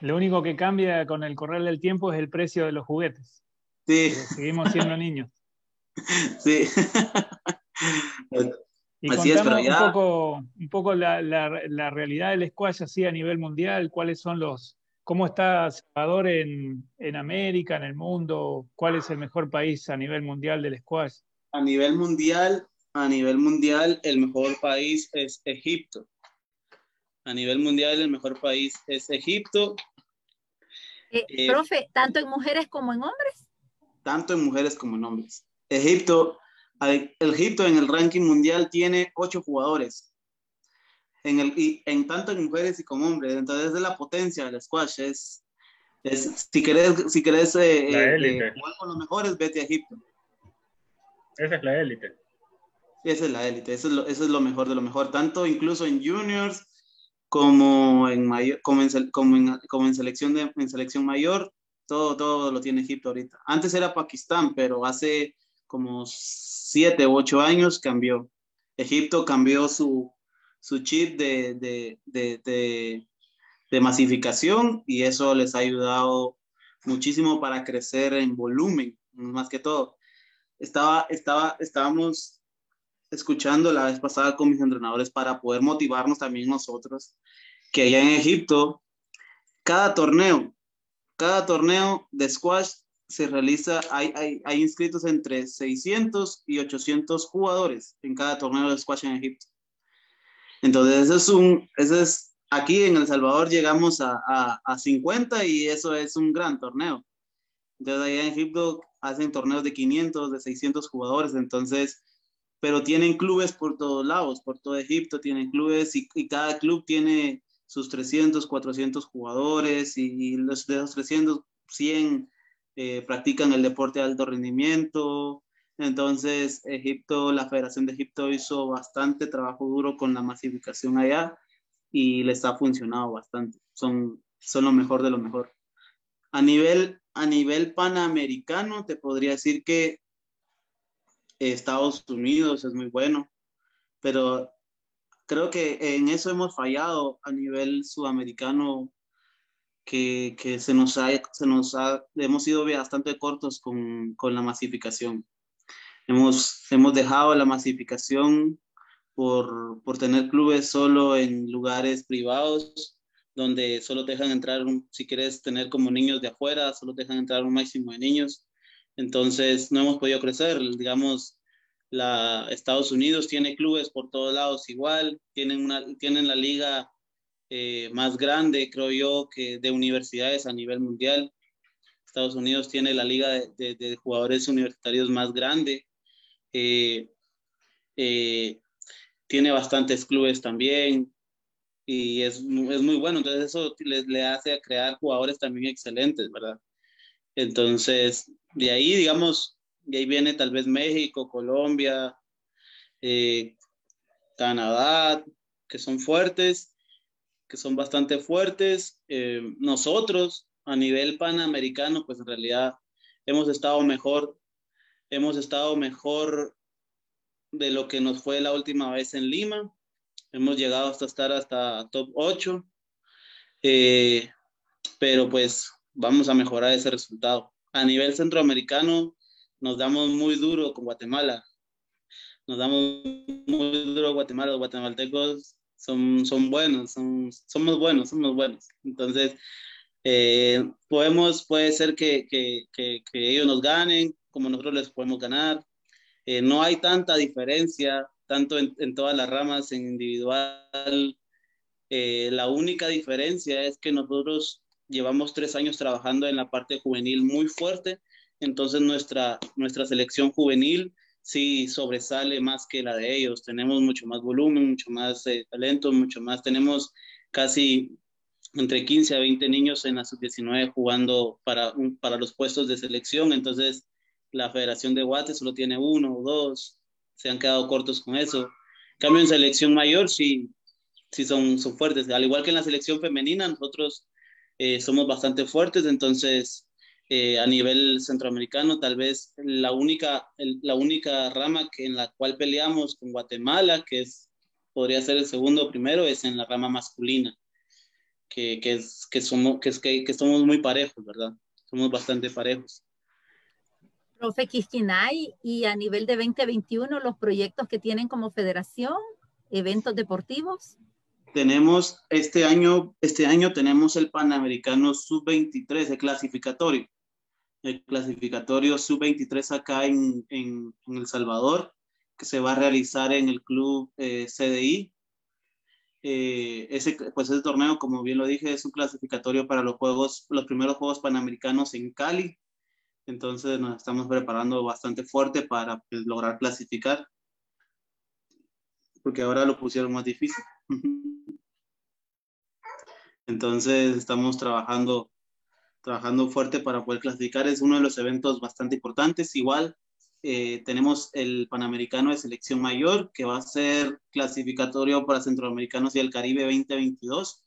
Lo único que cambia con el correr del tiempo es el precio de los juguetes. Sí. seguimos siendo niños. Sí. y así es, pero ya... un poco, un poco la, la, la, realidad del squash así a nivel mundial, cuáles son los, ¿Cómo está Salvador en, en, América, en el mundo? ¿Cuál es el mejor país a nivel mundial del squash? A nivel mundial, a nivel mundial, el mejor país es Egipto. A nivel mundial, el mejor país es Egipto. Eh, eh, profe, ¿tanto en mujeres como en hombres? Tanto en mujeres como en hombres. Egipto, Egipto en el ranking mundial tiene ocho jugadores. En, el, y, en tanto en mujeres y como hombres. Entonces, es la potencia del squash. Es, es si querés, si querés eh, jugar con los mejores, vete a Egipto. Esa es la élite. Esa es la élite, eso es, lo, eso es lo mejor de lo mejor, tanto incluso en juniors como en, mayor, como en, como en, como en selección, de, en selección mayor, todo, todo lo tiene Egipto ahorita. Antes era Pakistán, pero hace como siete u ocho años cambió. Egipto cambió su, su chip de, de, de, de, masificación y eso les ha ayudado muchísimo para crecer en volumen, más que todo. Estaba, estaba, estábamos escuchando la vez pasada con mis entrenadores para poder motivarnos también nosotros, que allá en Egipto, cada torneo, cada torneo de squash se realiza, hay, hay, hay inscritos entre 600 y 800 jugadores en cada torneo de squash en Egipto. Entonces, eso es un, eso es, aquí en El Salvador llegamos a, a, a 50 y eso es un gran torneo. Entonces, allá en Egipto hacen torneos de 500, de 600 jugadores, entonces pero tienen clubes por todos lados, por todo Egipto tienen clubes y, cada club tiene sus 300, 400 jugadores y, los de esos 300, 100 eh, practican el deporte de alto rendimiento. Entonces, Egipto, la Federación de Egipto hizo bastante trabajo duro con la masificación allá y les ha funcionado bastante. Son, son lo mejor de lo mejor. A nivel, a nivel panamericano, te podría decir que Estados Unidos es muy bueno, pero creo que en eso hemos fallado a nivel sudamericano, que, que se nos ha, se nos ha, hemos sido bastante cortos con, con la masificación. Hemos, hemos dejado la masificación por, por tener clubes solo en lugares privados donde solo dejan entrar, si quieres tener como niños de afuera, solo dejan entrar un máximo de niños entonces, no hemos podido crecer. Digamos, la, Estados Unidos tiene clubes por todos lados igual, tienen, una, tienen la liga eh, más grande, creo yo, que de universidades a nivel mundial. Estados Unidos tiene la liga de, de, jugadores universitarios más grande. Eh, eh, tiene bastantes clubes también y es, es muy bueno. Entonces eso le, le hace a crear jugadores también excelentes, ¿verdad? Entonces, de ahí, digamos, de ahí viene tal vez México, Colombia, eh, Canadá, que son fuertes, que son bastante fuertes. Nosotros, a nivel panamericano, pues en realidad hemos estado mejor, hemos estado mejor de lo que nos fue la última vez en Lima. Hemos llegado hasta estar hasta top 8. Eh, pero pues vamos a mejorar ese resultado. A nivel centroamericano, nos damos muy duro con Guatemala. Nos damos muy duro Guatemala. Los guatemaltecos son, son buenos, son, somos buenos, somos buenos. Entonces, eh, podemos, puede ser que, que, que, ellos nos ganen, como nosotros les podemos ganar. Eh, no hay tanta diferencia, tanto en, todas las ramas, en individual. Eh, la única diferencia es que nosotros llevamos tres años trabajando en la parte juvenil muy fuerte, entonces nuestra, nuestra selección juvenil sí sobresale más que la de ellos. Tenemos mucho más volumen, mucho más eh, talento, mucho más. Tenemos casi entre 15 a 20 niños en la sub-19 jugando para, para los puestos de selección, entonces la Federación de Guate solo tiene uno o dos, se han quedado cortos con eso. cambio, en selección mayor sí, sí son, son fuertes. Al igual que en la selección femenina, nosotros eh, somos bastante fuertes, entonces eh, a nivel centroamericano tal vez la única, la única rama que, en la cual peleamos con Guatemala, que es, podría ser el segundo o primero, es en la rama masculina, que, que es, que, somos, que, es, que, que somos muy parejos, ¿verdad? Somos bastante parejos. Profe Quisquinay, y a nivel de 2021, los proyectos que tienen como federación, eventos deportivos tenemos este año, este año tenemos el Panamericano Sub-23, el clasificatorio. El clasificatorio Sub-23 acá en, en, El Salvador. que se va a realizar en el club eh, CDI. Eh, ese, pues ese torneo, como bien lo dije, es un clasificatorio para los juegos, los primeros Juegos Panamericanos en Cali. Entonces nos estamos preparando bastante fuerte para pues, lograr clasificar, porque ahora lo pusieron más difícil. Entonces estamos trabajando, trabajando fuerte para poder clasificar. Es uno de los eventos bastante importantes. Igual eh, tenemos el Panamericano de Selección Mayor, que va a ser clasificatorio para Centroamericanos y el Caribe 2022.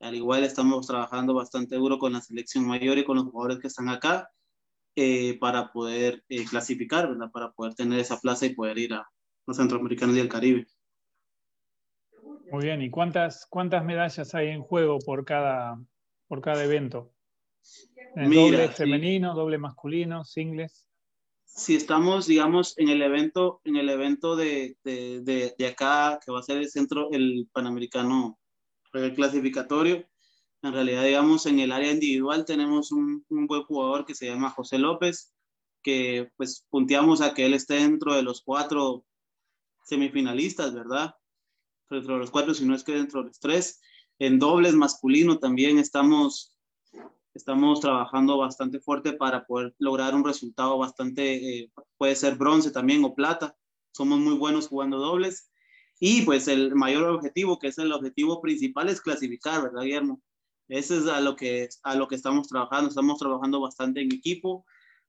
Al igual estamos trabajando bastante duro con la selección mayor y con los jugadores que están acá eh, para poder eh, clasificar, ¿verdad? Para poder tener esa plaza y poder ir a los Centroamericanos y el Caribe. Muy bien, ¿y cuántas, cuántas medallas hay en juego por cada, por cada evento? doble femenino, doble masculino, singles? Si estamos, digamos, en el evento, en el evento de, de, de, acá, que va a ser el centro, el Panamericano el clasificatorio, en realidad, digamos, en el área individual tenemos un, un, buen jugador que se llama José López, que pues punteamos a que él esté dentro de los cuatro semifinalistas, ¿verdad? dentro de los cuatro, si no es que dentro de los tres. En dobles masculino también estamos, estamos trabajando bastante fuerte para poder lograr un resultado bastante, eh, puede ser bronce también o plata. Somos muy buenos jugando dobles. Y pues el mayor objetivo, que es el objetivo principal, es clasificar, ¿verdad, Guillermo? Ese es a lo que, a lo que estamos trabajando. Estamos trabajando bastante en equipo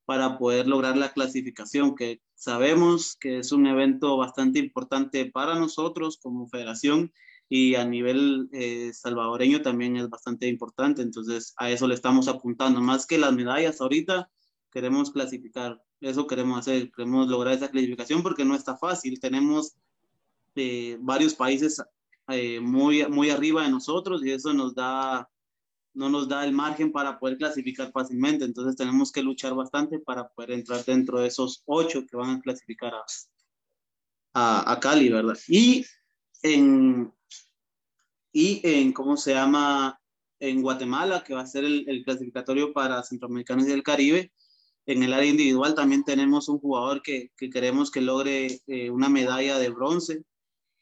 para poder lograr la clasificación, que sabemos que es un evento bastante importante para nosotros como federación y a nivel eh, salvadoreño también es bastante importante. Entonces a eso le estamos apuntando. Más que las medallas ahorita, queremos clasificar. Eso queremos hacer. Queremos lograr esa clasificación porque no está fácil. Tenemos eh, varios países eh, muy, muy arriba de nosotros y eso nos da no nos da el margen para poder clasificar fácilmente. Entonces tenemos que luchar bastante para poder entrar dentro de esos ocho que van a clasificar a, a, Cali, ¿verdad? Y en, y en, ¿cómo se llama? En Guatemala, que va a ser el, clasificatorio para centroamericanos y del Caribe. En el área individual también tenemos un jugador que, que queremos que logre eh, una medalla de bronce,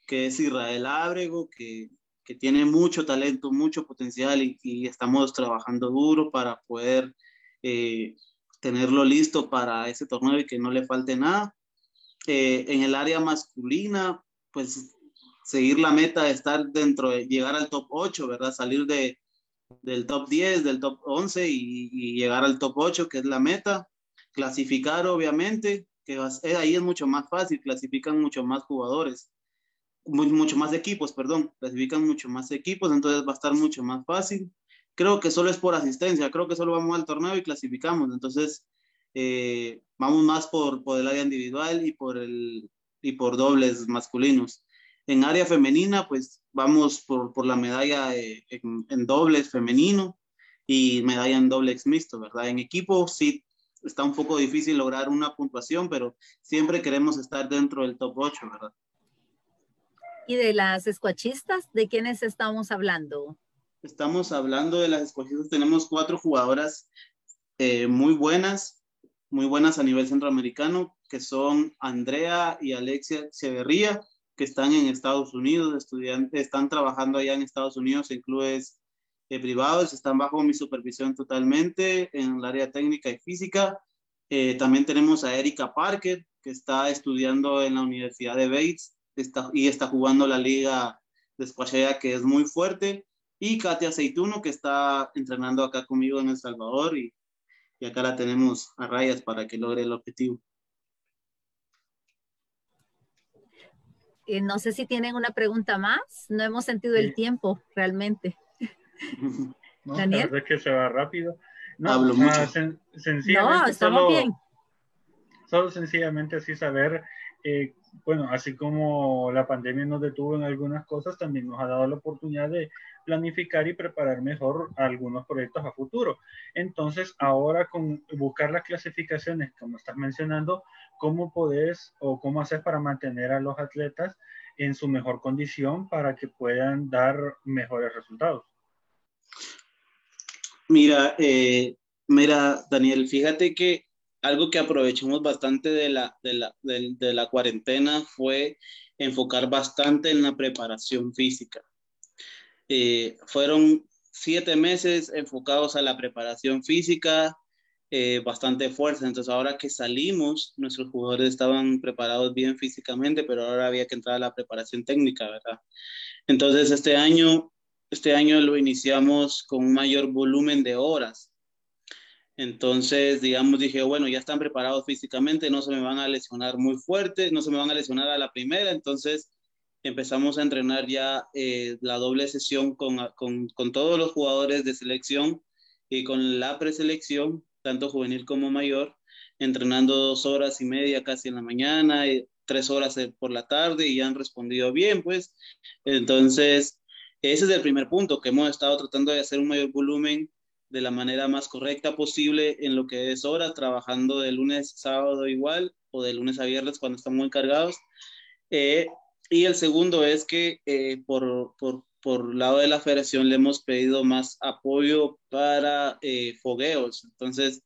que es Israel Ábrego, que que tiene mucho talento, mucho potencial y, estamos trabajando duro para poder eh, tenerlo listo para ese torneo y que no le falte nada. Eh, en el área masculina, pues seguir la meta de estar dentro, de llegar al top 8, ¿verdad? Salir de, del top 10, del top 11 y, llegar al top 8, que es la meta. Clasificar, obviamente, que ahí es mucho más fácil, clasifican mucho más jugadores mucho más equipos, perdón, clasifican mucho más equipos, entonces va a estar mucho más fácil. Creo que solo es por asistencia, creo que solo vamos al torneo y clasificamos, entonces eh, vamos más por, por el área individual y por, el, y por dobles masculinos. En área femenina, pues vamos por, por la medalla en, en, dobles femenino y medalla en dobles mixto, ¿verdad? En equipo sí está un poco difícil lograr una puntuación, pero siempre queremos estar dentro del top 8, ¿verdad? ¿Y de las escuachistas? ¿De quiénes estamos hablando? Estamos hablando de las escuachistas. Tenemos cuatro jugadoras eh, muy buenas, muy buenas a nivel centroamericano, que son Andrea y Alexia Echeverría, que están en Estados Unidos, estudiantes, están trabajando allá en Estados Unidos en clubes eh, privados, están bajo mi supervisión totalmente en el área técnica y física. Eh, también tenemos a Erika Parker, que está estudiando en la Universidad de Bates está, y está jugando la liga de Squashea que es muy fuerte, y Katia Aceituno que está entrenando acá conmigo en El Salvador y, y acá la tenemos a rayas para que logre el objetivo. Eh, no sé si tienen una pregunta más. No hemos sentido el tiempo realmente. No, Daniel. La que se va rápido. No, Hablo mucho. Sen sencillamente no, estamos solo, bien. Solo sencillamente así saber eh, bueno, así como la pandemia nos detuvo en algunas cosas, también nos ha dado la oportunidad de planificar y preparar mejor algunos proyectos a futuro. Entonces, ahora con buscar las clasificaciones, como estás mencionando, ¿cómo podés o cómo haces para mantener a los atletas en su mejor condición para que puedan dar mejores resultados? Mira, eh, mira, Daniel, fíjate que algo que aprovechamos bastante de la, de la, de, la cuarentena fue enfocar bastante en la preparación física. Eh, fueron siete meses enfocados a la preparación física, eh, bastante fuerza. Entonces ahora que salimos, nuestros jugadores estaban preparados bien físicamente, pero ahora había que entrar a la preparación técnica, ¿verdad? Entonces este año, este año lo iniciamos con un mayor volumen de horas. Entonces, digamos, dije, bueno, ya están preparados físicamente, no se me van a lesionar muy fuerte, no se me van a lesionar a la primera, entonces empezamos a entrenar ya eh, la doble sesión con, con, con, todos los jugadores de selección y con la preselección, tanto juvenil como mayor, entrenando dos horas y media casi en la mañana, y tres horas por la tarde y han respondido bien, pues. Entonces, ese es el primer punto, que hemos estado tratando de hacer un mayor volumen de la manera más correcta posible en lo que es hora, trabajando de lunes a sábado igual o de lunes a viernes cuando están muy cargados. Eh, y el segundo es que eh, por, por, por lado de la federación le hemos pedido más apoyo para eh, fogueos. Entonces,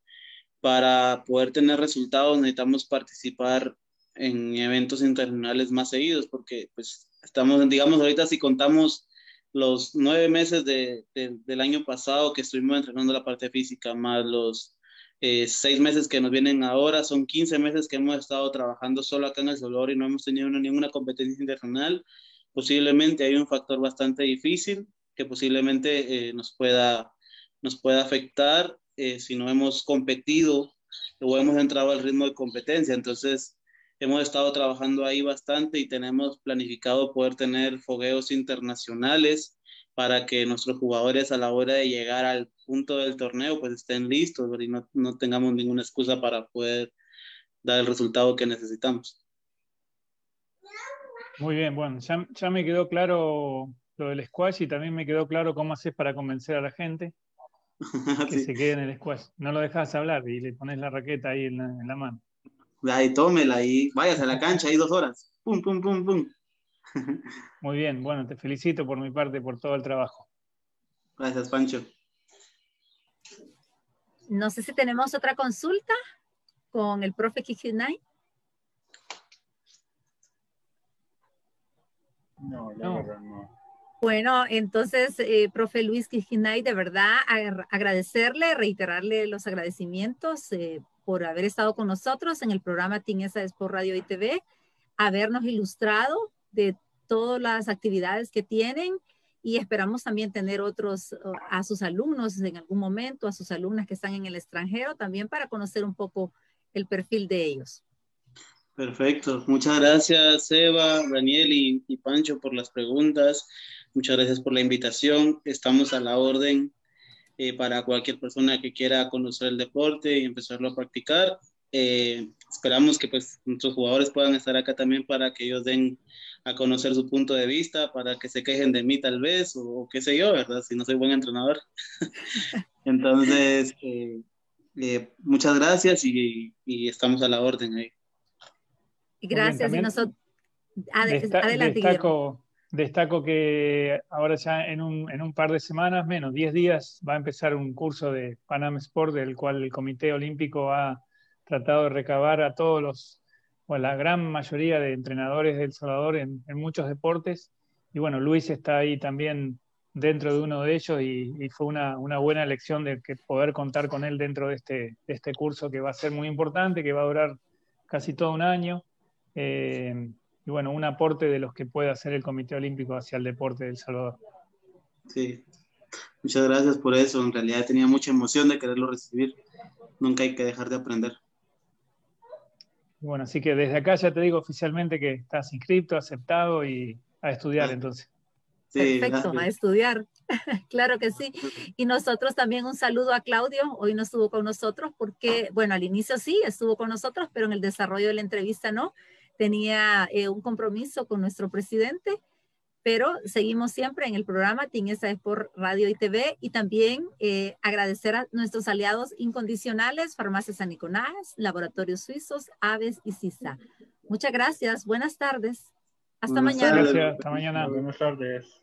para poder tener resultados necesitamos participar en eventos internacionales más seguidos, porque pues estamos, digamos, ahorita si contamos los nueve meses de, del año pasado que estuvimos entrenando la parte física, más los eh, seis meses que nos vienen ahora, son 15 meses que hemos estado trabajando solo acá en El Salvador y no hemos tenido ninguna competencia internacional. Posiblemente hay un factor bastante difícil que posiblemente eh, nos, pueda, nos pueda afectar eh, si no hemos competido o hemos entrado al ritmo de competencia. Entonces, hemos estado trabajando ahí bastante y tenemos planificado poder tener fogueos internacionales para que nuestros jugadores a la hora de llegar al punto del torneo pues estén listos y no, no tengamos ninguna excusa para poder dar el resultado que necesitamos. Muy bien, bueno, ya, ya, me quedó claro lo del squash y también me quedó claro cómo haces para convencer a la gente que se quede en el squash. No lo dejas hablar y le pones la raqueta ahí en la, en la mano. Ahí tómela ahí, váyase a la cancha ahí dos horas. Pum, pum, pum, pum. Muy bien, bueno, te felicito por mi parte por todo el trabajo. Gracias, Pancho. No sé si tenemos otra consulta con el profe Kijinay. No, no. no. Bueno, entonces, eh, profe Luis Kijinay, de verdad agradecerle, reiterarle los agradecimientos eh, por haber estado con nosotros en el programa Tinesa por Radio y TV, habernos ilustrado de todas las actividades que tienen y esperamos también tener otros a sus alumnos en algún momento, a sus alumnas que están en el extranjero, también para conocer un poco el perfil de ellos. Perfecto. Muchas gracias, Eva, Daniel y, y Pancho por las preguntas. Muchas gracias por la invitación. Estamos a la orden eh, para cualquier persona que quiera conocer el deporte y empezarlo a practicar. Eh, esperamos que pues nuestros jugadores puedan estar acá también para que ellos den a conocer su punto de vista, para que se quejen de mí tal vez, o, qué sé yo, ¿verdad? Si no soy buen entrenador. Entonces, eh, muchas gracias y, y, estamos a la orden ahí. Gracias. y nosotros... adelante, Destaco que ahora ya en un, en un, par de semanas, menos 10 días, va a empezar un curso de Panam Sport del cual el Comité Olímpico ha tratado de recabar a todos los, o la gran mayoría de entrenadores de El Salvador en, en muchos deportes. Y bueno, Luis está ahí también dentro de uno de ellos y, fue una, una, buena elección de poder contar con él dentro de este, este curso que va a ser muy importante, que va a durar casi todo un año. Eh, y bueno, un aporte de los que puede hacer el Comité Olímpico hacia el deporte del Salvador. Sí, muchas gracias por eso. En realidad tenía mucha emoción de quererlo recibir. Nunca hay que dejar de aprender. Bueno, así que desde acá ya te digo oficialmente que estás inscrito, aceptado y a estudiar ah. entonces. Sí, Perfecto, a estudiar. claro que sí. Y nosotros también un saludo a Claudio. Hoy no estuvo con nosotros porque, bueno, al inicio sí estuvo con nosotros, pero en el desarrollo de la entrevista no tenía eh, un compromiso con nuestro presidente, pero seguimos siempre en el programa Tinesa por Radio y TV y también eh, agradecer a nuestros aliados incondicionales, Farmacia San Nicolás, Laboratorios Suizos, Aves y CISA. Muchas gracias, buenas tardes. Hasta mañana. Gracias, hasta mañana. Buenas tardes.